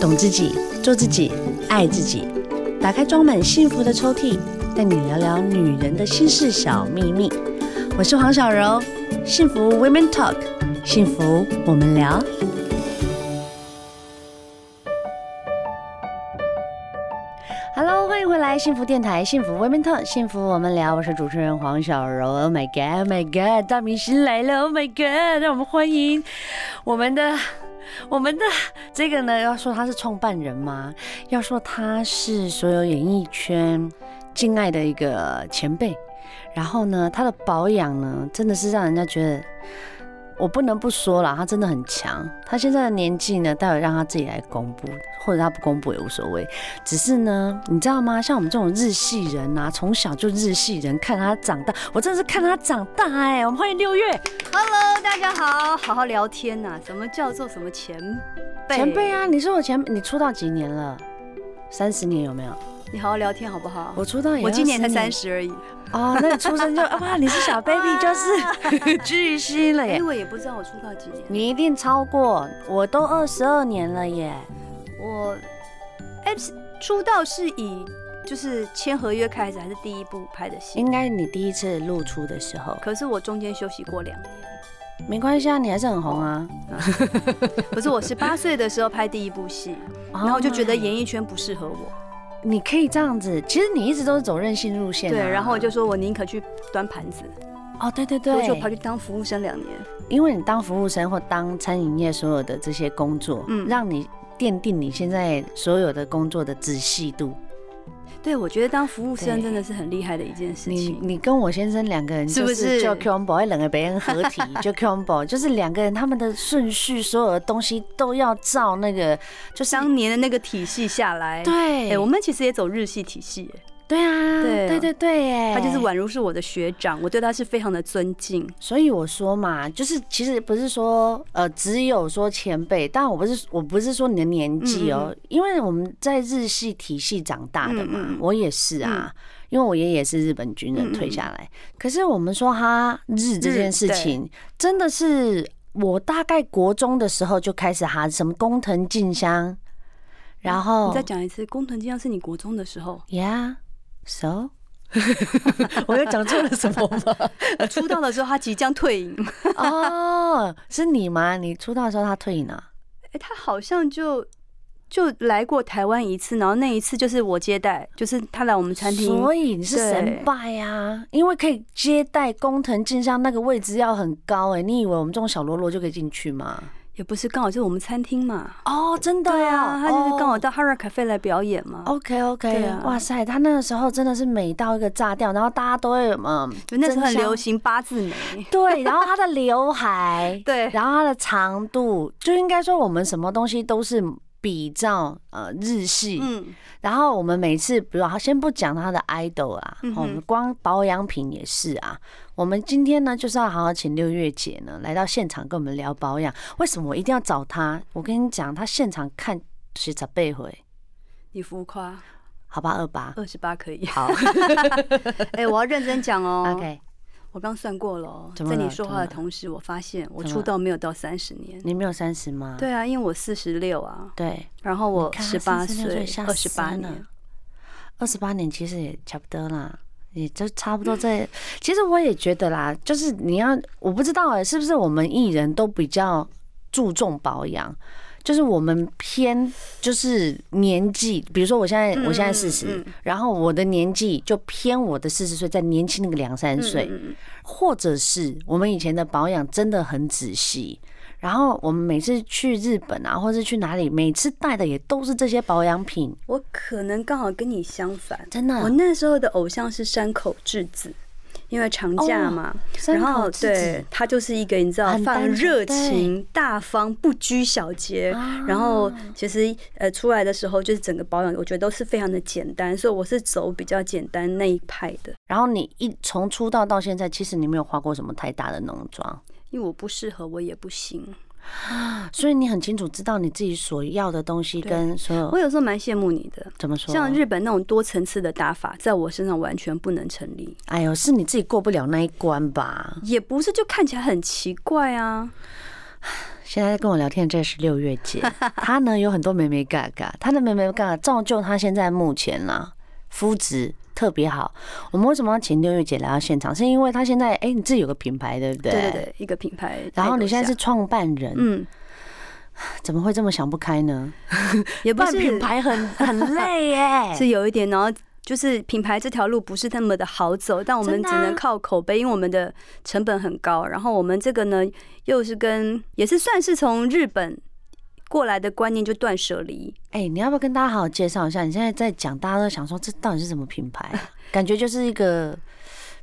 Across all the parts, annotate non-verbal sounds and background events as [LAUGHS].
懂自己，做自己，爱自己。打开装满幸福的抽屉，带你聊聊女人的心事小秘密。我是黄小柔，幸福 Women Talk，幸福我们聊。Hello，欢迎回来，幸福电台，幸福 Women Talk，幸福我们聊。我是主持人黄小柔。Oh my God，Oh my God，大明星来了！Oh my God，让我们欢迎我们的。[LAUGHS] 我们的这个呢，要说他是创办人吗？要说他是所有演艺圈敬爱的一个前辈，然后呢，他的保养呢，真的是让人家觉得。我不能不说了，他真的很强。他现在的年纪呢，待会让他自己来公布，或者他不公布也无所谓。只是呢，你知道吗？像我们这种日系人啊，从小就日系人，看他长大，我真的是看他长大哎、欸。我们欢迎六月，[LAUGHS] Hello，大家好，好好聊天呐、啊。什么叫做什么前辈？前辈啊，你说我前，你出道几年了？三十年有没有？你好好聊天好不好？我出道也，我今年才三十而已。哦，那你出生就 [LAUGHS] 哇，你是小 baby 就是 [LAUGHS] 巨星了耶！因为也不知道我出道几年。你一定超过，我都二十二年了耶。我哎，出道是以就是签合约开始，还是第一部拍的戏？应该你第一次露出的时候。可是我中间休息过两年。没关系啊，你还是很红啊。[LAUGHS] 不是，我十八岁的时候拍第一部戏，然后就觉得演艺圈不适合我。你可以这样子，其实你一直都是走任性路线。对，然后我就说我宁可去端盘子。哦，对对对，我就跑去当服务生两年。因为你当服务生或当餐饮业所有的这些工作，嗯，让你奠定你现在所有的工作的仔细度。对，我觉得当服务生真的是很厉害的一件事情。你你跟我先生两个人是不是叫 combo？两个别人合体 [LAUGHS] 就 combo，就是两个人他们的顺序，所有的东西都要照那个，就是当年的那个体系下来。对，哎，我们其实也走日系体系。对啊，对。对对他就是宛如是我的学长，我对他是非常的尊敬。所以我说嘛，就是其实不是说呃，只有说前辈，但我不是我不是说你的年纪哦，因为我们在日系体系长大的嘛，我也是啊，因为我爷爷是日本军人退下来。可是我们说哈日这件事情，真的是我大概国中的时候就开始哈什么工藤静香，然后你再讲一次，工藤静香是你国中的时候，Yeah。So，[LAUGHS] 我又讲错了什么吗？[LAUGHS] 出道的时候他即将退隐哦，是你吗？你出道的时候他退隐了？哎，他好像就就来过台湾一次，然后那一次就是我接待，就是他来我们餐厅，所以你是神拜呀，因为可以接待工藤静香那个位置要很高哎，你以为我们这种小喽啰就可以进去吗？也不是刚好就是我们餐厅嘛。哦，真的呀，他就是刚好到 Hara Cafe 来表演嘛。OK OK，哇塞，他那个时候真的是美到一个炸掉，然后大家都会嗯，那时候很流行八字眉。[LAUGHS] 对，然后他的刘海，[LAUGHS] 对，然后他的长度，就应该说我们什么东西都是比较呃日系。嗯。然后我们每次，比如他先不讲他的 idol 啊，我们光保养品也是啊。我们今天呢，就是要好好请六月姐呢来到现场跟我们聊保养。为什么我一定要找她？我跟你讲，她现场看是十倍回。你浮夸？好吧，二八二十八可以。好。[LAUGHS] 哎，我要认真讲哦。OK。我刚算过了，在你说话的同时，我发现我出道没有到三十年。你没有三十吗？对啊，因为我四十六啊。对。然后我十八岁，二十八年。二十八年其实也差不多啦，也就差不多 [LAUGHS] 这。其实我也觉得啦，就是你要，我不知道哎，是不是我们艺人都比较注重保养？就是我们偏就是年纪，比如说我现在我现在四十，然后我的年纪就偏我的四十岁再年轻那个两三岁，或者是我们以前的保养真的很仔细，然后我们每次去日本啊，或是去哪里，每次带的也都是这些保养品。我可能刚好跟你相反，真的，我那时候的偶像是山口智子。因为长假嘛，然后对他就是一个你知道，放热情、大方、不拘小节。然后其实呃出来的时候，就是整个保养，我觉得都是非常的简单，所以我是走比较简单那一派的。然后你一从出道到现在，其实你没有化过什么太大的浓妆，因为我不适合，我也不行。[GASPS] 所以你很清楚知道你自己所要的东西跟所有。我有时候蛮羡慕你的，怎么说？像日本那种多层次的打法，在我身上完全不能成立。哎呦，是你自己过不了那一关吧？也不是，就看起来很奇怪啊。[SIGHS] 现在跟我聊天这是六月姐，[LAUGHS] 她呢有很多眉眉嘎嘎，她的眉眉嘎嘎造就她现在目前啦肤质特别好。我们为什么要请六月姐来到现场？是因为她现在哎、欸，你自己有个品牌对不对？对对对，一个品牌。然后你现在是创办人，嗯，怎么会这么想不开呢？[LAUGHS] 也不是品牌很 [LAUGHS] 很累耶，是有一点然后。就是品牌这条路不是那么的好走，但我们只能靠口碑，因为我们的成本很高。然后我们这个呢，又是跟也是算是从日本过来的观念，就断舍离。哎，你要不要跟大家好好介绍一下？你现在在讲，大家都想说这到底是什么品牌？[LAUGHS] 感觉就是一个。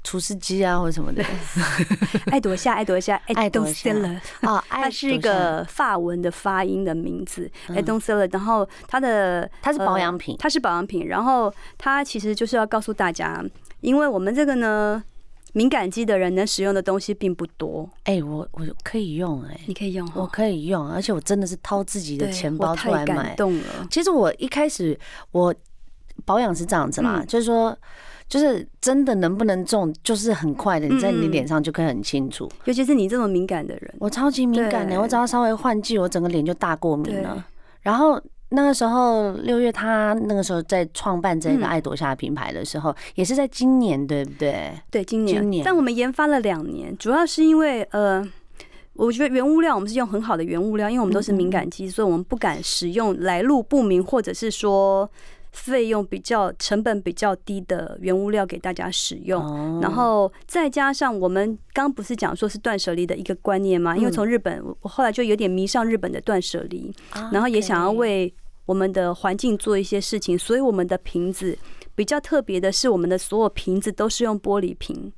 厨师机啊，或者什么的，[LAUGHS] 爱朵夏，爱朵夏，[LAUGHS] 爱朵夏了啊！它是一个法文的发音的名字，爱朵夏了。然后它的它是保养品，它是保养品。然后它其实就是要告诉大家，因为我们这个呢，敏感肌的人能使用的东西并不多。哎，我我可以用，哎，你可以用，我可以用，而且我真的是掏自己的钱包出来买。感动了。其实我一开始我保养是这样子嘛，就是说。就是真的能不能中，就是很快的，你在你脸上就可以很清楚。尤其是你这么敏感的人，我超级敏感的，我只要稍微换季，我整个脸就大过敏了。然后那个时候六月，他那个时候在创办这个爱朵夏品牌的时候，也是在今年，对不对？对，今年。今年。但我们研发了两年，主要是因为呃，我觉得原物料我们是用很好的原物料，因为我们都是敏感肌，所以我们不敢使用来路不明或者是说。费用比较、成本比较低的原物料给大家使用，然后再加上我们刚不是讲说是断舍离的一个观念吗？因为从日本，我后来就有点迷上日本的断舍离，然后也想要为我们的环境做一些事情，所以我们的瓶子比较特别的是，我们的所有瓶子都是用玻璃瓶，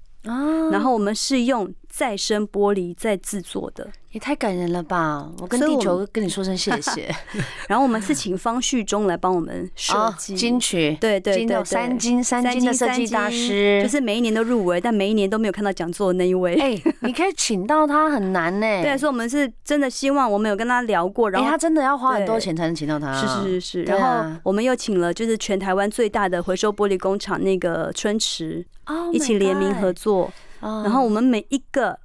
然后我们是用再生玻璃在制作的。也太感人了吧！我跟地球跟你说声谢谢。[LAUGHS] 然后我们是请方旭中来帮我们设计金曲，对对对，三金三金的设计大师，就是每一年都入围，但每一年都没有看到讲座的那一位。哎，你可以请到他很难呢。[LAUGHS] 对，所以我们是真的希望，我们有跟他聊过，然后他真的要花很多钱才能请到他。是是是是。然后我们又请了，就是全台湾最大的回收玻璃工厂那个春池，一起联名合作。然后我们每一个。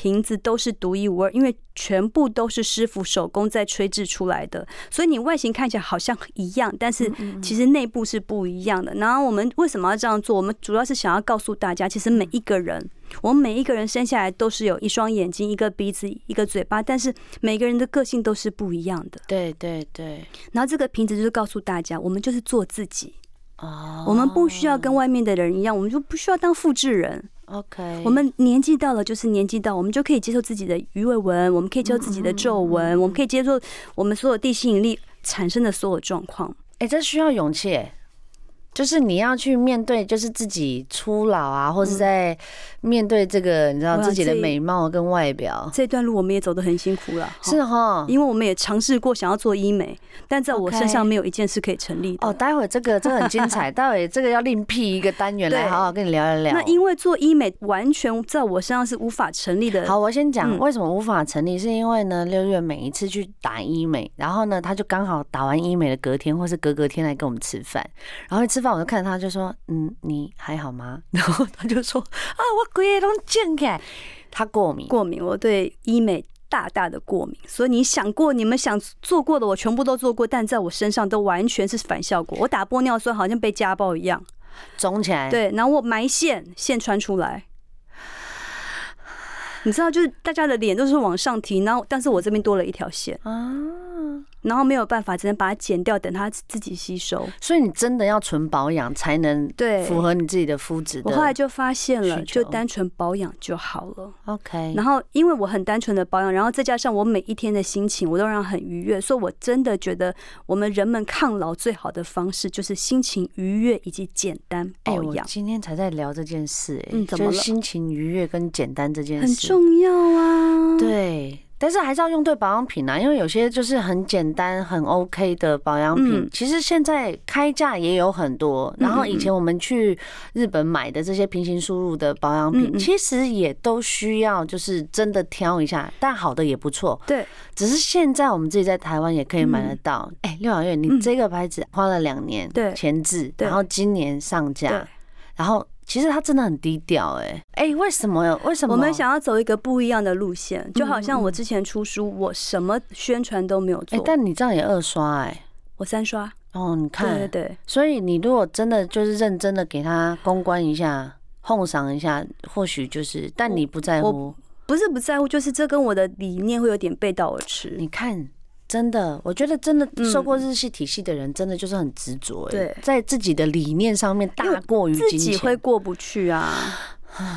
瓶子都是独一无二，因为全部都是师傅手工在吹制出来的，所以你外形看起来好像一样，但是其实内部是不一样的。然后我们为什么要这样做？我们主要是想要告诉大家，其实每一个人，我们每一个人生下来都是有一双眼睛、一个鼻子、一个嘴巴，但是每个人的个性都是不一样的。对对对。然后这个瓶子就是告诉大家，我们就是做自己。哦。我们不需要跟外面的人一样，我们就不需要当复制人。OK，我们年纪到了，就是年纪到，我们就可以接受自己的鱼尾纹，我们可以接受自己的皱纹，我们可以接受我们所有地吸引力产生的所有状况。哎，这需要勇气。就是你要去面对，就是自己初老啊，或是在面对这个，你知道自己的美貌跟外表。这段路我们也走得很辛苦了，是哈，因为我们也尝试过想要做医美，但在我身上没有一件是可以成立的。哦，待会这个这个很精彩，[LAUGHS] 待会这个要另辟一个单元来好好跟你聊一聊。那因为做医美完全在我身上是无法成立的。好，我先讲为什么无法成立，是因为呢，六月每一次去打医美，然后呢，他就刚好打完医美的隔天或是隔隔天来跟我们吃饭，然后吃。吃饭我就看他，就说：“嗯，你还好吗？” [LAUGHS] 然后他就说：“啊，我鬼都见开。”他过敏，过敏，我对医美大大的过敏。所以你想过，你们想做过的，我全部都做过，但在我身上都完全是反效果。我打玻尿酸好像被家暴一样，肿起来。对，然后我埋线，线穿出来。你知道，就是大家的脸都是往上提，然后但是我这边多了一条线啊。然后没有办法，只能把它剪掉，等它自己吸收。所以你真的要纯保养才能对符合你自己的肤质。我后来就发现了，就单纯保养就好了。OK。然后因为我很单纯的保养，然后再加上我每一天的心情，我都让很愉悦，所以我真的觉得我们人们抗老最好的方式就是心情愉悦以及简单保养。我今天才在聊这件事，哎，嗯，怎么了？心情愉悦跟简单这件事很重要啊。对。但是还是要用对保养品啊，因为有些就是很简单、很 OK 的保养品，其实现在开价也有很多。然后以前我们去日本买的这些平行输入的保养品，其实也都需要就是真的挑一下，但好的也不错。对，只是现在我们自己在台湾也可以买得到。哎，六小月，你这个牌子花了两年前置，然后今年上架，然后。其实他真的很低调，哎哎，为什么？为什么？我们想要走一个不一样的路线，就好像我之前出书，我什么宣传都没有做。哎，但你这样也二刷，哎，我三刷。哦，你看，对对对。所以你如果真的就是认真的给他公关一下，哄赏一下，或许就是，但你不在乎。不是不在乎，就是这跟我的理念会有点背道而驰。你看，真的，我觉得真的受过日系体系的人，真的就是很执着。对，在自己的理念上面大过于自己会过不去啊。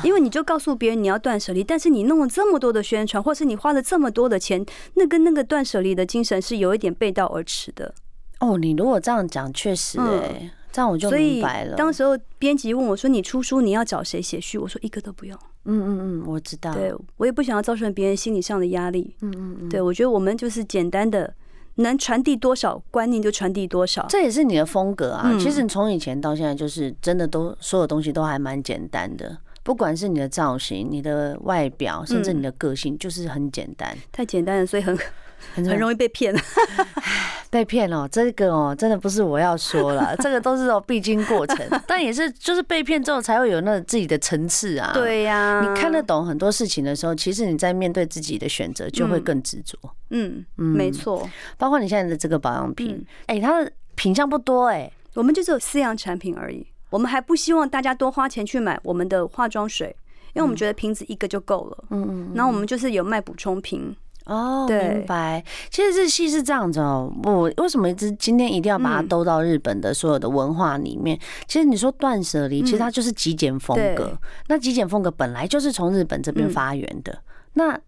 因为你就告诉别人你要断舍离，但是你弄了这么多的宣传，或是你花了这么多的钱，那跟那个断舍离的精神是有一点背道而驰的。哦，你如果这样讲，确实哎。这样我就明白了。当时候编辑问我说：“你出书你要找谁写序？”我说：“一个都不用。”嗯嗯嗯，我知道。对，我也不想要造成别人心理上的压力。嗯嗯嗯。对，我觉得我们就是简单的，能传递多少观念就传递多少。这也是你的风格啊。其实你从以前到现在，就是真的都所有东西都还蛮简单的，不管是你的造型、你的外表，甚至你的个性，就是很简单。太简单了，所以很。[LAUGHS] 很容易被骗，[LAUGHS] 被骗哦，这个哦，真的不是我要说了，这个都是哦必经过程，[LAUGHS] 但也是就是被骗之后才会有那自己的层次啊。对呀，你看得懂很多事情的时候，其实你在面对自己的选择就会更执着。嗯嗯，没错，包括你现在的这个保养品，哎，它的品相不多哎，我们就只有四样产品而已，我们还不希望大家多花钱去买我们的化妆水，因为我们觉得瓶子一个就够了。嗯嗯，然后我们就是有卖补充瓶。哦，明白。其实日系是这样子哦，我为什么一直今天一定要把它兜到日本的所有的文化里面？其实你说断舍离，其实它就是极简风格。那极简风格本来就是从日本这边发源的。那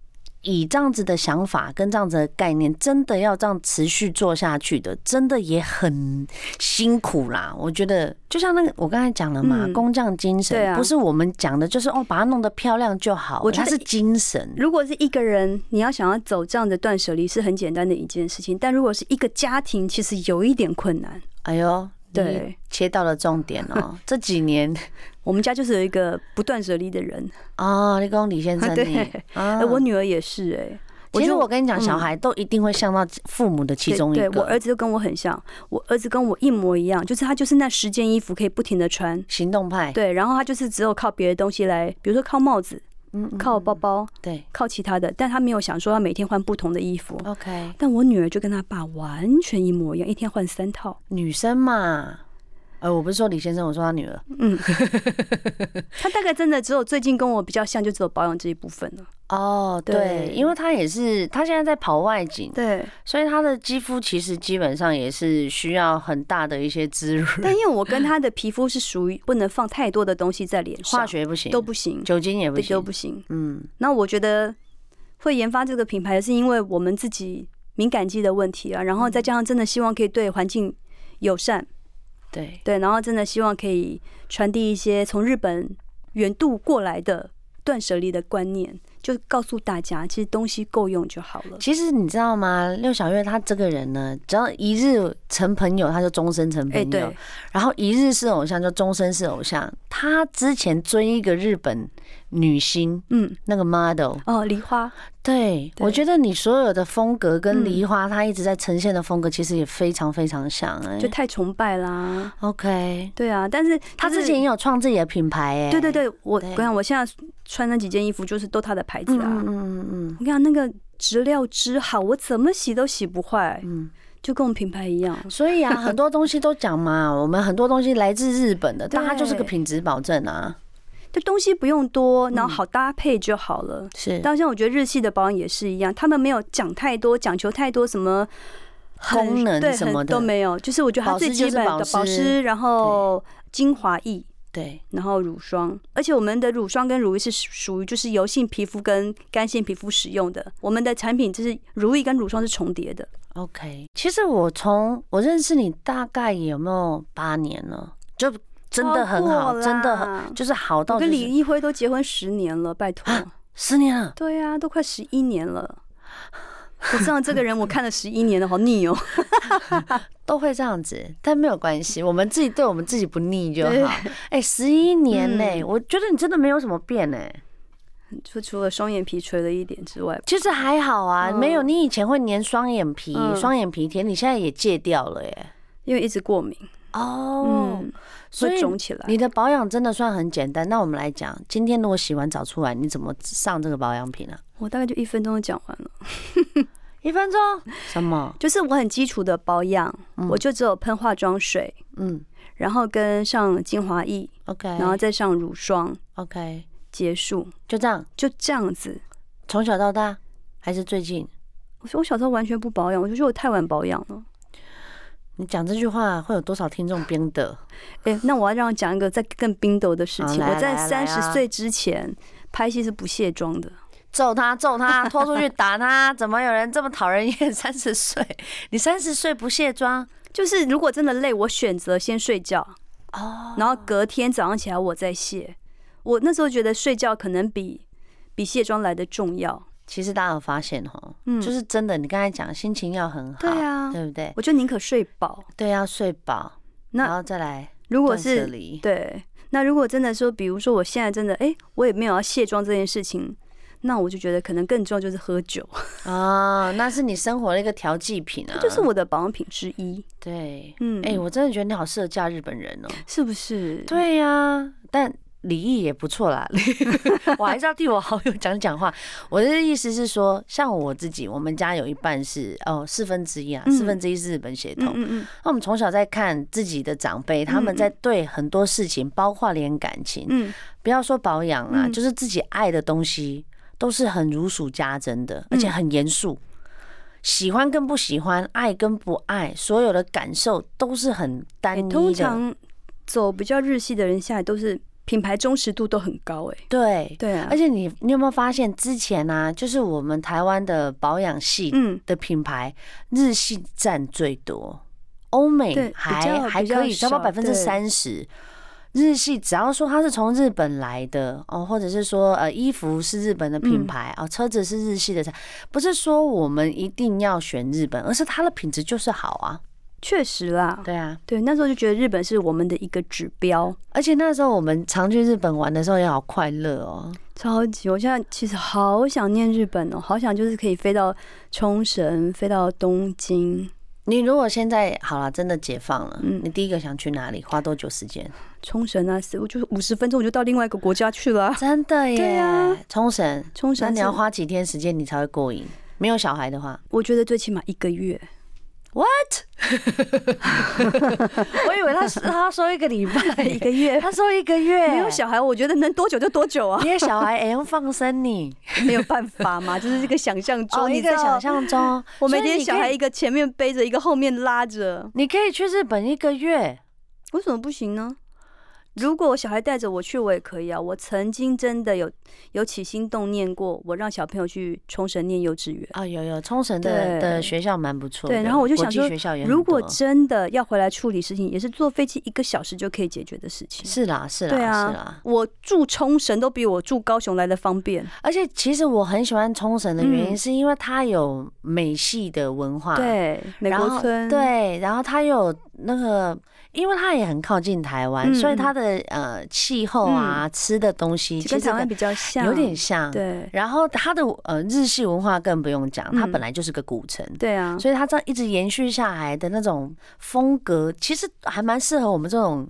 以这样子的想法跟这样子的概念，真的要这样持续做下去的，真的也很辛苦啦。我觉得就像那个我刚才讲了嘛，工匠精神，不是我们讲的，就是哦，把它弄得漂亮就好。我觉得它是精神。如果是一个人，你要想要走这样的断舍离，是很简单的一件事情。但如果是一个家庭，其实有一点困难。哎呦，对，切到了重点哦。[LAUGHS] 这几年。我们家就是有一个不断舍离的人哦，你跟李先生，[LAUGHS] 对，我女儿也是哎。其实我跟你讲，小孩都一定会像到父母的其中一个。对，我儿子就跟我很像，我儿子跟我一模一样，就是他就是那十件衣服可以不停的穿，行动派。对，然后他就是只有靠别的东西来，比如说靠帽子，嗯，靠包包，对，靠其他的，但他没有想说要每天换不同的衣服。OK，但我女儿就跟他爸完全一模一样，一天换三套。女生嘛。呃，我不是说李先生，我说他女儿。嗯，[LAUGHS] 他大概真的只有最近跟我比较像，就只有保养这一部分了。哦，对，因为他也是，他现在在跑外景，对，所以他的肌肤其实基本上也是需要很大的一些滋润。但因为我跟他的皮肤是属于不能放太多的东西在脸上，化学不行，都不行，酒精也不行，都不行。嗯，那我觉得会研发这个品牌，是因为我们自己敏感肌的问题啊，然后再加上真的希望可以对环境友善。对对，然后真的希望可以传递一些从日本远渡过来的断舍离的观念，就告诉大家，其实东西够用就好了。其实你知道吗？六小月他这个人呢，只要一日成朋友，他就终身成朋友；对，然后一日是偶像，就终身是偶像。他之前追一个日本。女星，嗯，那个 model 哦，梨花，对，我觉得你所有的风格跟梨花，她一直在呈现的风格，其实也非常非常像，哎，就太崇拜啦。OK，对啊，但是她之前也有创自己的品牌，哎，对对对，我我想我现在穿那几件衣服，就是都她的牌子啊，嗯嗯嗯，我跟你讲，那个质料织好，我怎么洗都洗不坏，嗯，就跟我们品牌一样。所以啊，很多东西都讲嘛，我们很多东西来自日本的，但它就是个 [LAUGHS] 品质保证啊。就东西不用多，然后好搭配就好了。嗯、是，当然我觉得日系的保养也是一样，他们没有讲太多，讲求太多什么功能什么的都没有。就是我觉得它最基本的保湿然后精华液，对，然后乳霜。而且我们的乳霜跟乳液是属于就是油性皮肤跟干性皮肤使用的。我们的产品就是乳液跟乳霜是重叠的。OK，其实我从我认识你大概有没有八年了？就。真的很好，真的很就是好到、就是。我跟李一辉都结婚十年了，拜托，十年了。对呀、啊，都快十一年了。[LAUGHS] 我知道这个人，我看了十一年了，好腻哦。[LAUGHS] 都会这样子，但没有关系，我们自己对我们自己不腻就好。哎，十一年呢、欸，嗯、我觉得你真的没有什么变呢、欸，就除了双眼皮垂了一点之外，其实还好啊。没有，你以前会粘双眼皮，双眼皮贴，你现在也戒掉了耶，因为一直过敏。哦，嗯，会肿起来。你的保养真的算很简单。那我们来讲，今天如果洗完澡出来，你怎么上这个保养品呢？我大概就一分钟就讲完了。[LAUGHS] 一分钟？什么？就是我很基础的保养，嗯，我就只有喷化妆水，嗯，然后跟上精华液，OK，然后再上乳霜，OK，结束，就这样，就这样子。从小到大，还是最近？我说我小时候完全不保养，我就觉得我太晚保养了。你讲这句话会有多少听众冰的？哎、欸，那我要让我讲一个再更冰斗的事情。我在三十岁之前拍戏是不卸妆的，揍他，揍他，拖出去打他！怎么有人这么讨人厌？[LAUGHS] 三十岁，你三十岁不卸妆，就是如果真的累，我选择先睡觉哦，然后隔天早上起来我再卸。我那时候觉得睡觉可能比。比卸妆来的重要。其实大家有发现哈，嗯，就是真的。你刚才讲心情要很好，对啊，对不对？我就宁可睡饱，对，要睡饱，然后再来。如果是对，那如果真的说，比如说我现在真的，哎，我也没有要卸妆这件事情，那我就觉得可能更重要就是喝酒啊，那是你生活的一个调剂品啊，就是我的保养品之一。对，嗯，哎，我真的觉得你好适合嫁日本人哦，是不是？对呀，但。礼仪也不错啦，[LAUGHS] 我还是要替我好友讲讲话。[LAUGHS] 我的意思是说，像我自己，我们家有一半是哦四分之一啊，四分之一是日本血统。那我们从小在看自己的长辈，他们在对很多事情，包括连感情，不要说保养啊，就是自己爱的东西，都是很如数家珍的，而且很严肃。喜欢跟不喜欢，爱跟不爱，所有的感受都是很单一的。通常走比较日系的人，下来都是。品牌忠实度都很高哎，对对啊，而且你你有没有发现之前呢、啊，就是我们台湾的保养系的品牌，日系占最多，欧美还还可以，差不多百分之三十。日系只要说它是从日本来的哦，或者是说呃衣服是日本的品牌哦，车子是日系的，不是说我们一定要选日本，而是它的品质就是好啊。确实啦，对啊，对，那时候就觉得日本是我们的一个指标，而且那时候我们常去日本玩的时候也好快乐哦，超级！我现在其实好想念日本哦，好想就是可以飞到冲绳，飞到东京。你如果现在好了，真的解放了，嗯，你第一个想去哪里？花多久时间？冲绳啊，我就五十分钟我就到另外一个国家去了，真的耶！对啊，冲绳，冲绳，那你要花几天时间你才会过瘾？没有小孩的话，我觉得最起码一个月。What？[LAUGHS] 我以为他是他说一个礼拜。一个月，他说一个月。没有小孩，我觉得能多久就多久啊！因为小孩也要放生你，没有办法嘛，[LAUGHS] 就是这个想象中，你在想象中，我每天小孩一个前面背着，一个后面拉着，你可以去日本一个月，为什么不行呢？如果我小孩带着我去，我也可以啊。我曾经真的有有起心动念过，我让小朋友去冲绳念幼稚园啊，有有冲绳的的学校蛮不错。对，然后我就想说，如果真的要回来处理事情，也是坐飞机一个小时就可以解决的事情。是啦，是啦，对啊，是啦。我住冲绳都比我住高雄来的方便，而且其实我很喜欢冲绳的原因，是因为它有美系的文化，对，美国村，对，然后它有那个。因为它也很靠近台湾，所以它的呃气候啊，吃的东西跟台湾比较像，有点像。对。然后它的呃日系文化更不用讲，它本来就是个古城。对啊。所以它这样一直延续下来的那种风格，其实还蛮适合我们这种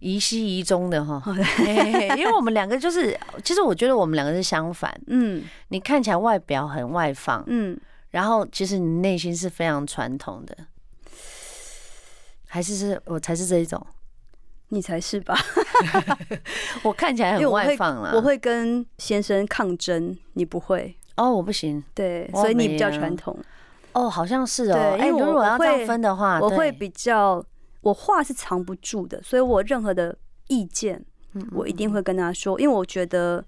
宜西宜中的哈。[LAUGHS] 因为我们两个就是，其实我觉得我们两个是相反。嗯。你看起来外表很外放，嗯，然后其实你内心是非常传统的。还是是我才是这一种，你才是吧？[LAUGHS] [LAUGHS] 我看起来很外放了。我会跟先生抗争，你不会哦，我不行。对，所以你比较传统。哦，好像是哦。哎，如果要这样分的话，我会比较，我话是藏不住的，所以我任何的意见，我一定会跟他说，因为我觉得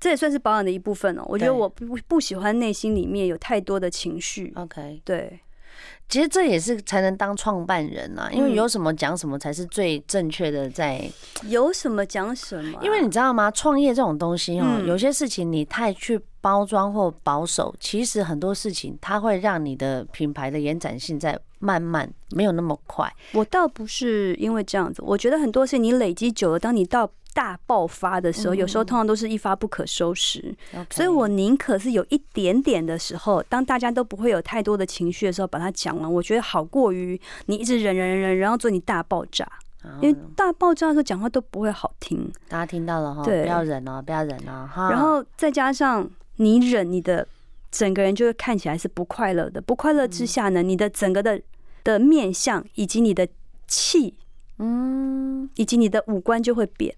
这也算是保养的一部分哦。我觉得我不不喜欢内心里面有太多的情绪。OK，对。其实这也是才能当创办人啊，因为有什么讲什么才是最正确的。在 [TSK] 有什么讲什么，因为你知道吗？创业这种东西哦，有些事情你太去包装或保守，其实很多事情它会让你的品牌的延展性在慢慢没有那么快。我倒不是因为这样子，我觉得很多事情你累积久了，当你到大爆发的时候，有时候通常都是一发不可收拾。所以我宁可是有一点点的时候，当大家都不会有太多的情绪的时候，把它讲完，我觉得好过于你一直忍忍忍忍，然后做你大爆炸。因为大爆炸的时候讲话都不会好听。大家听到了哈，对，不要忍哦，不要忍哦哈。然后再加上你忍，你的整个人就会看起来是不快乐的。不快乐之下呢，你的整个的的面相以及你的气，嗯，以及你的五官就会变。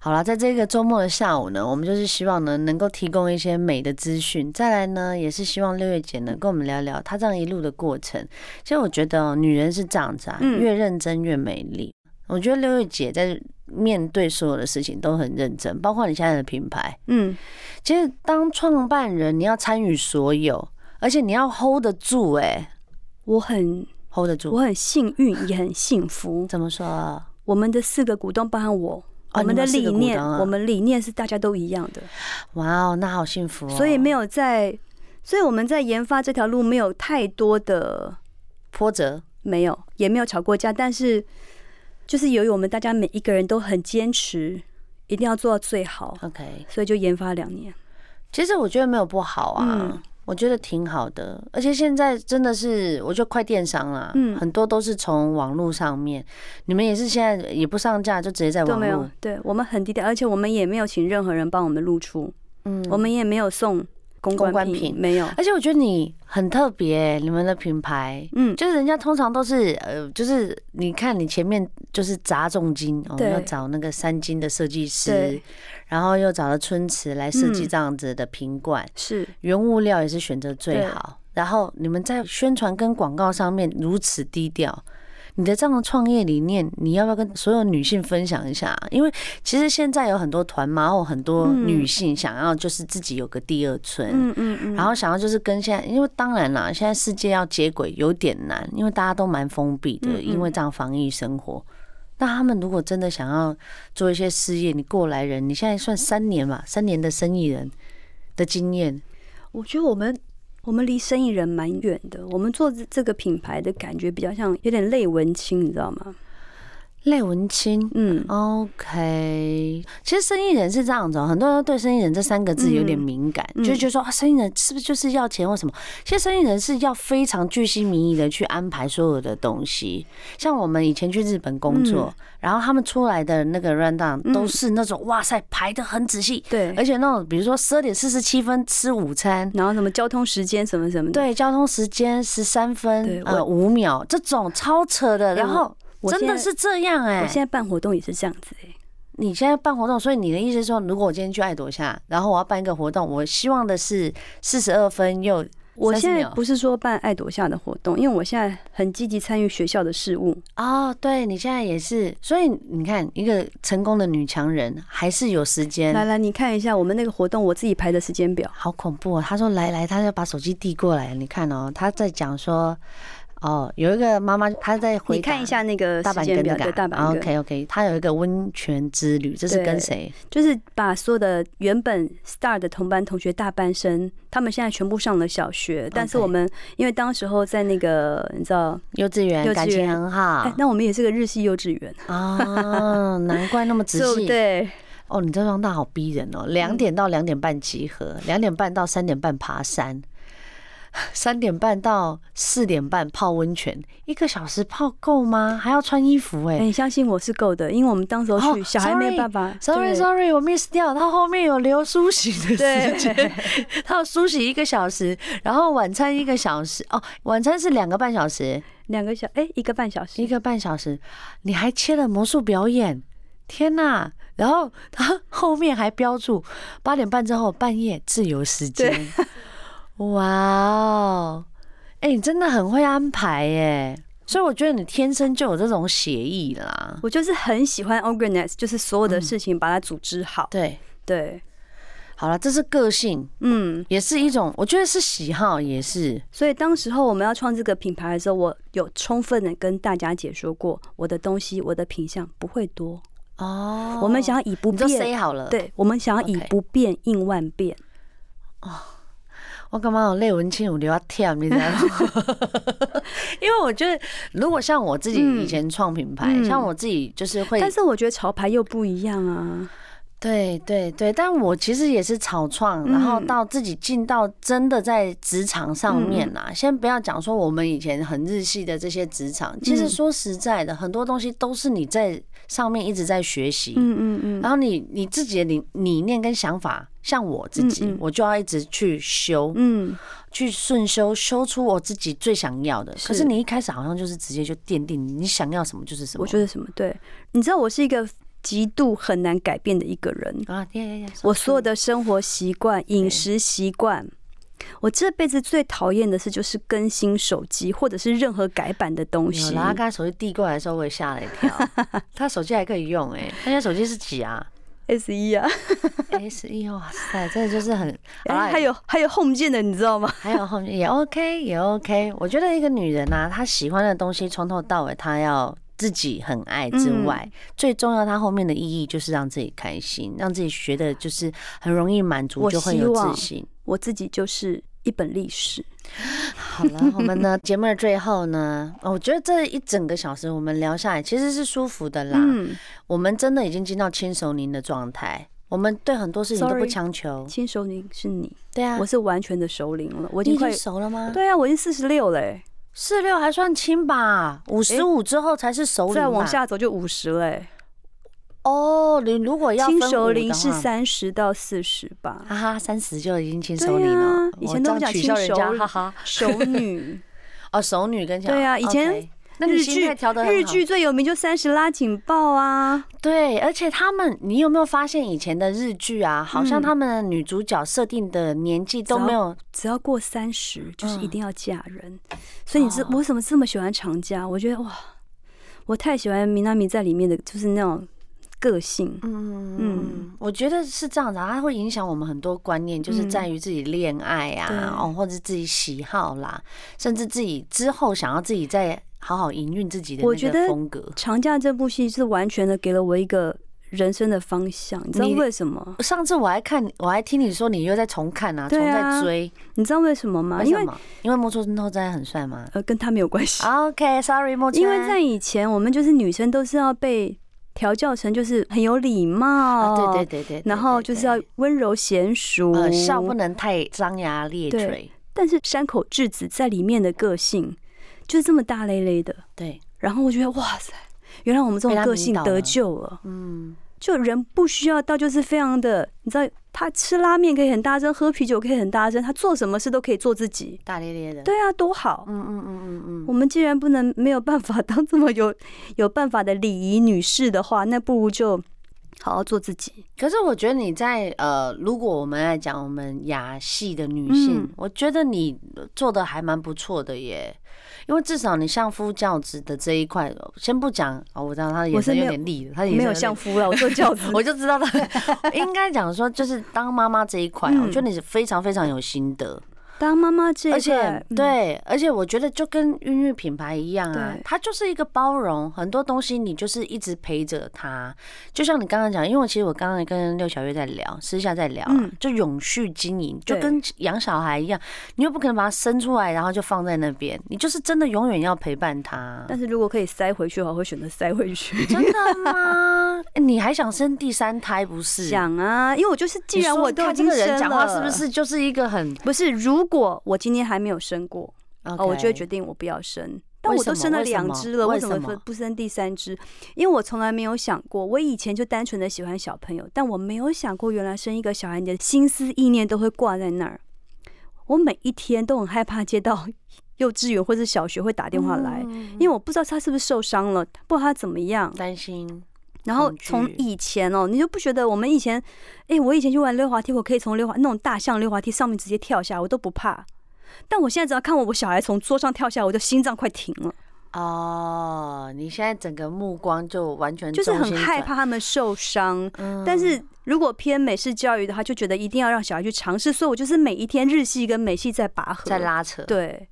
好了，在这个周末的下午呢，我们就是希望呢能够提供一些美的资讯。再来呢，也是希望六月姐能跟我们聊聊她这样一路的过程。其实我觉得女人是这样子啊，越认真越美丽。我觉得六月姐在面对所有的事情都很认真，包括你现在的品牌。嗯，其实当创办人，你要参与所有，而且你要 hold 得住。哎，我很 hold 得住，我很幸运，也很幸福。怎么说？我们的四个股东，包含我。我们的理念，我们理念是大家都一样的。哇哦，那好幸福哦！所以没有在，所以我们在研发这条路没有太多的波折，没有，也没有吵过架。但是，就是由于我们大家每一个人都很坚持，一定要做到最好。OK，所以就研发两年。其实我觉得没有不好啊。我觉得挺好的，而且现在真的是，我觉得快电商了，嗯，很多都是从网络上面。你们也是现在也不上架，就直接在网络。没有，对，我们很低调，而且我们也没有请任何人帮我们露出，嗯，我们也没有送。公关品没有，而且我觉得你很特别，你们的品牌，嗯，就是人家通常都是呃，就是你看你前面就是砸重金，哦，要找那个三金的设计师，然后又找了春瓷来设计这样子的瓶罐，是。原物料也是选择最好，然后你们在宣传跟广告上面如此低调。你的这样的创业理念，你要不要跟所有女性分享一下？因为其实现在有很多团妈或很多女性想要就是自己有个第二春，嗯嗯嗯，然后想要就是跟现在，因为当然啦，现在世界要接轨有点难，因为大家都蛮封闭的，因为这样防疫生活。那他们如果真的想要做一些事业，你过来人，你现在算三年吧，三年的生意人的经验，我觉得我们。我们离生意人蛮远的，我们做这个品牌的感觉比较像有点类文青，你知道吗？类文青，嗯，OK。其实生意人是这样子，很多人对生意人这三个字有点敏感，嗯、就觉得说啊，生意人是不是就是要钱或什么？其实生意人是要非常巨细靡遗的去安排所有的东西。像我们以前去日本工作，嗯、然后他们出来的那个 rundown 都是那种、嗯、哇塞排的很仔细，对，而且那种比如说十二点四十七分吃午餐，然后什么交通时间什么什么的，对，交通时间十三分呃五秒这种超扯的，然后。真的是这样哎！我现在办活动也是这样子哎。你现在办活动，所以你的意思是说，如果我今天去爱朵夏，然后我要办一个活动，我希望的是四十二分又。我现在不是说办爱朵夏的活动，因为我现在很积极参与学校的事务。哦，对，你现在也是，所以你看，一个成功的女强人还是有时间。来来，你看一下我们那个活动，我自己排的时间表，好恐怖哦！他说来来，他要把手机递过来，你看哦，他在讲说。哦，有一个妈妈，她在回。你看一下那个大阪根的大阪 OK OK，她有一个温泉之旅，这是跟谁？就是把所有的原本 Star 的同班同学大半生，他们现在全部上了小学。但是我们因为当时候在那个你知道幼稚园，感情很好。那我们也是个日系幼稚园啊，难怪那么仔细。对。哦，你这双大好逼人哦，两点到两点半集合，两点半到三点半爬山。[LAUGHS] 三点半到四点半泡温泉，一个小时泡够吗？还要穿衣服哎、欸！你相信我是够的，因为我们当时候去，小孩没办法。Sorry Sorry，我 miss 掉，他后面有留梳洗的时间，[LAUGHS] 他要梳洗一个小时，然后晚餐一个小时哦，晚餐是两个半小时，两个小哎一个半小时，一个半小时，你还切了魔术表演，天哪！然后 [LAUGHS] 他后面还标注八点半之后半夜自由时间。哇哦，哎，你真的很会安排耶！所以我觉得你天生就有这种写意啦。我就是很喜欢 organize，就是所有的事情把它组织好。嗯、对对，好了，这是个性，嗯，也是一种，我觉得是喜好，也是。所以当时候我们要创这个品牌的时候，我有充分的跟大家解说过，我的东西，我的品相不会多哦。我们想要以不变，好了，对，我们想要以不变应万变。哦。我干嘛有泪文青，我流要跳，你知道吗？[LAUGHS] 因为我觉得，如果像我自己以前创品牌，嗯、像我自己就是会，但是我觉得潮牌又不一样啊。对对对，但我其实也是草创，然后到自己进到真的在职场上面啊。先不要讲说我们以前很日系的这些职场，其实说实在的，很多东西都是你在上面一直在学习。嗯嗯嗯。然后你你自己的理理念跟想法，像我自己，我就要一直去修，嗯，去顺修，修出我自己最想要的。可是你一开始好像就是直接就奠定你想要什么就是什么。我觉得什么？对，你知道我是一个。极度很难改变的一个人啊！我所有的生活习惯、饮食习惯，我这辈子最讨厌的事就是更新手机或者是任何改版的东西。他刚才手机递过来的时候，我也吓了一跳。[LAUGHS] 他手机还可以用哎，他家手机是几啊？S 一啊，S 一哇塞，这就是很 [LAUGHS] 哎，还有还有 Home 键的，你知道吗？还有 Home 键也 OK 也 OK。我觉得一个女人呐，她喜欢的东西从头到尾，她要。自己很爱之外，嗯、最重要，它后面的意义就是让自己开心，让自己学的就是很容易满足，就会有自信。我自己就是一本历史。好了，我们呢节目的最后呢，[LAUGHS] 我觉得这一整个小时我们聊下来其实是舒服的啦。嗯、我们真的已经进到轻熟龄的状态，我们对很多事情都不强求。轻熟龄是你，对啊，我是完全的熟龄了。我已经快熟了吗？对啊，我已经四十六嘞。四六还算轻吧，五十五之后才是熟龄，再往下走就五十嘞。哦，你如果要轻熟龄是三十到四十吧？哈哈，三十就已经轻熟龄了。以前都讲轻熟，哈哈，[LAUGHS] 熟女哦，熟女跟对啊，以前。那日剧日剧最有名就三十拉警报啊！对，而且他们，你有没有发现以前的日剧啊，好像他们的女主角设定的年纪都没有，只要过三十就是一定要嫁人。所以你知我为什么这么喜欢长家？我觉得哇，我太喜欢米娜米在里面的就是那种个性。嗯嗯，我觉得是这样子，它会影响我们很多观念，就是在于自己恋爱啊，哦，或者自己喜好啦，甚至自己之后想要自己再。好好营运自己的那个风格。长假这部戏是完全的给了我一个人生的方向，你知道为什么？上次我还看，我还听你说你又在重看啊，重在追，你知道为什么吗？因为因为木村拓哉很帅吗？呃，跟他没有关系。OK，Sorry，木村。因为在以前，我们就是女生都是要被调教成就是很有礼貌，对对对对，然后就是要温柔娴熟，笑不能太张牙咧嘴。但是山口智子在里面的个性。就是这么大咧咧的，对。然后我觉得哇塞，原来我们这种个性得救了。嗯，就人不需要到就是非常的，你知道，他吃拉面可以很大声，喝啤酒可以很大声，他做什么事都可以做自己，大咧咧的。对啊，多好。嗯嗯嗯嗯嗯。我们既然不能没有办法当这么有有办法的礼仪女士的话，那不如就好好做自己。可是我觉得你在呃，如果我们来讲我们亚系的女性，嗯、我觉得你做的还蛮不错的耶。因为至少你相夫教子的这一块，先不讲哦，我知道他的眼神有点利了，他没有相夫了，我做教子，[LAUGHS] 我就知道他 [LAUGHS] 应该讲说，就是当妈妈这一块，我觉得你是非常非常有心得。当妈妈这一，而且对，而且我觉得就跟孕育品牌一样啊，它就是一个包容，很多东西你就是一直陪着他。就像你刚刚讲，因为其实我刚刚跟六小月在聊，私下在聊，就永续经营，就跟养小孩一样，你又不可能把它生出来，然后就放在那边，你就是真的永远要陪伴他。但是如果可以塞回去的话，我会选择塞回去。真的吗？[LAUGHS] 你还想生第三胎不是？想啊，因为我就是，既然我都已经生了，讲话是不是就是一个很不是如。如果我今天还没有生过，Okay. 我就会决定我不要生。但我都生了两只了，为什么不生第三只？因为我从来没有想过，我以前就单纯的喜欢小朋友，但我没有想过，原来生一个小孩，你的心思意念都会挂在那儿。我每一天都很害怕接到 [LAUGHS] 幼稚园或者小学会打电话来，因为我不知道他是不是受伤了，不知道他怎么样，担心。然后从以前哦，你就不觉得我们以前，哎，我以前去玩溜滑梯，我可以从溜滑那种大象溜滑梯上面直接跳下来，我都不怕。但我现在只要看我我小孩从桌上跳下来，我就心脏快停了。哦，你现在整个目光就完全就是很害怕他们受伤。嗯，但是如果偏美式教育的话，就觉得一定要让小孩去尝试，所以我就是每一天日系跟美系在拔河，在拉扯。对。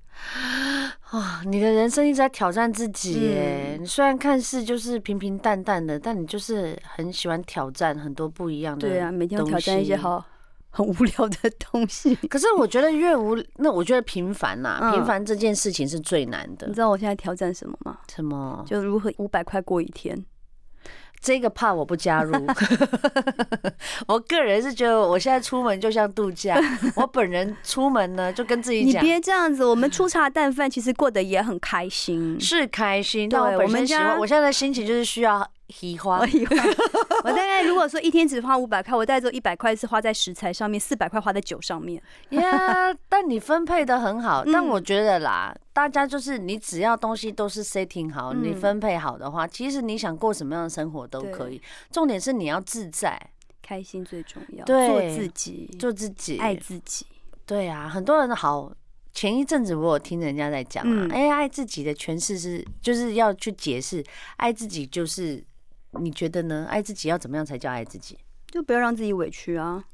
啊，你的人生一直在挑战自己耶！你虽然看似就是平平淡淡的，但你就是很喜欢挑战很多不一样的。对啊，每天挑战一些好很无聊的东西。[LAUGHS] 可是我觉得越无，那我觉得平凡呐、啊，平凡这件事情是最难的。你知道我现在挑战什么吗？什么？就如何五百块过一天。这个怕我不加入，[LAUGHS] 我个人是觉得我现在出门就像度假。[LAUGHS] 我本人出门呢，就跟自己讲，你别这样子。我们粗茶淡饭，其实过得也很开心，是开心。但我本身喜欢，我现在的心情就是需要。喜欢，[LAUGHS] 我大概如果说一天只花五百块，我大概只有一百块是花在食材上面，四百块花在酒上面。呀，但你分配的很好。但我觉得啦，大家就是你只要东西都是 setting 好，你分配好的话，其实你想过什么样的生活都可以。重点是你要自在，开心最重要。对，做自己，做自己，爱自己。对啊，很多人好。前一阵子我有听人家在讲啊，哎，爱自己的诠释是，就是要去解释，爱自己就是。你觉得呢？爱自己要怎么样才叫爱自己？就不要让自己委屈啊！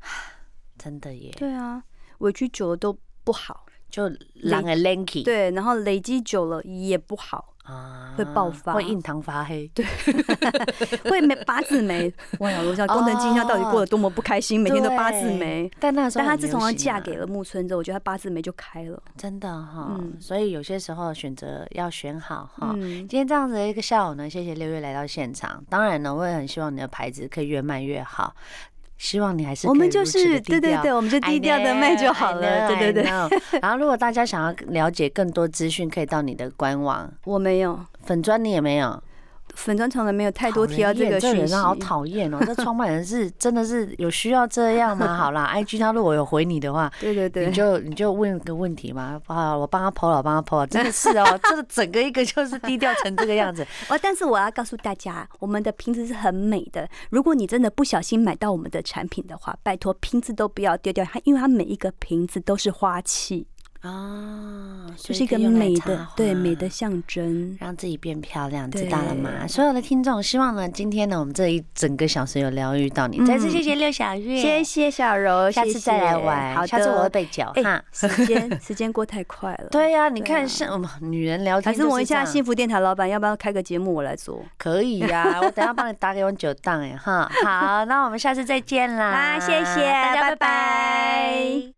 [SIGHS] 真的耶。对啊，委屈久了都不好，就懒个 lanky。对，然后累积久了也不好。啊，会爆发，会印堂发黑，对，[LAUGHS] 会没八字眉。我想工藤静香到底过得多么不开心，每天都八字眉。但那时候，但她自从她嫁给了木村之后，我觉得她八字眉就开了，真的哈。所以有些时候选择要选好哈。今天这样子的一个下午呢，谢谢六月来到现场。当然呢，我也很希望你的牌子可以越卖越好。希望你还是我们就是对对对，我们就低调的卖就好了，对对对。[LAUGHS] 然后，如果大家想要了解更多资讯，可以到你的官网。我没有粉砖，你也没有。粉砖从来没有太多提到这个讯息，好讨厌哦！这创办人是真的是有需要这样吗？[LAUGHS] 好啦，IG 他如果有回你的话，对对对，你就你就问个问题嘛，啊，我帮他 po 了，我帮他 po 了，真的是哦，[LAUGHS] 这个整个一个就是低调成这个样子。哦，但是我要告诉大家，我们的瓶子是很美的。如果你真的不小心买到我们的产品的话，拜托瓶子都不要丢掉它，因为它每一个瓶子都是花器。啊，就是一个美的，对美的象征，让自己变漂亮，知道了吗？所有的听众，希望呢，今天呢，我们这一整个小时有疗愈到你。再次谢谢六小月，谢谢小柔，下次再来玩。好，下次我会备酒哈。时间时间过太快了。[LAUGHS] 对呀，你看，像我们女人聊天，还是问一下幸福电台老板，要不要开个节目我来做？可以呀，我等下帮你打给我九档哎哈。好，那我们下次再见啦。好，谢谢大家，拜拜。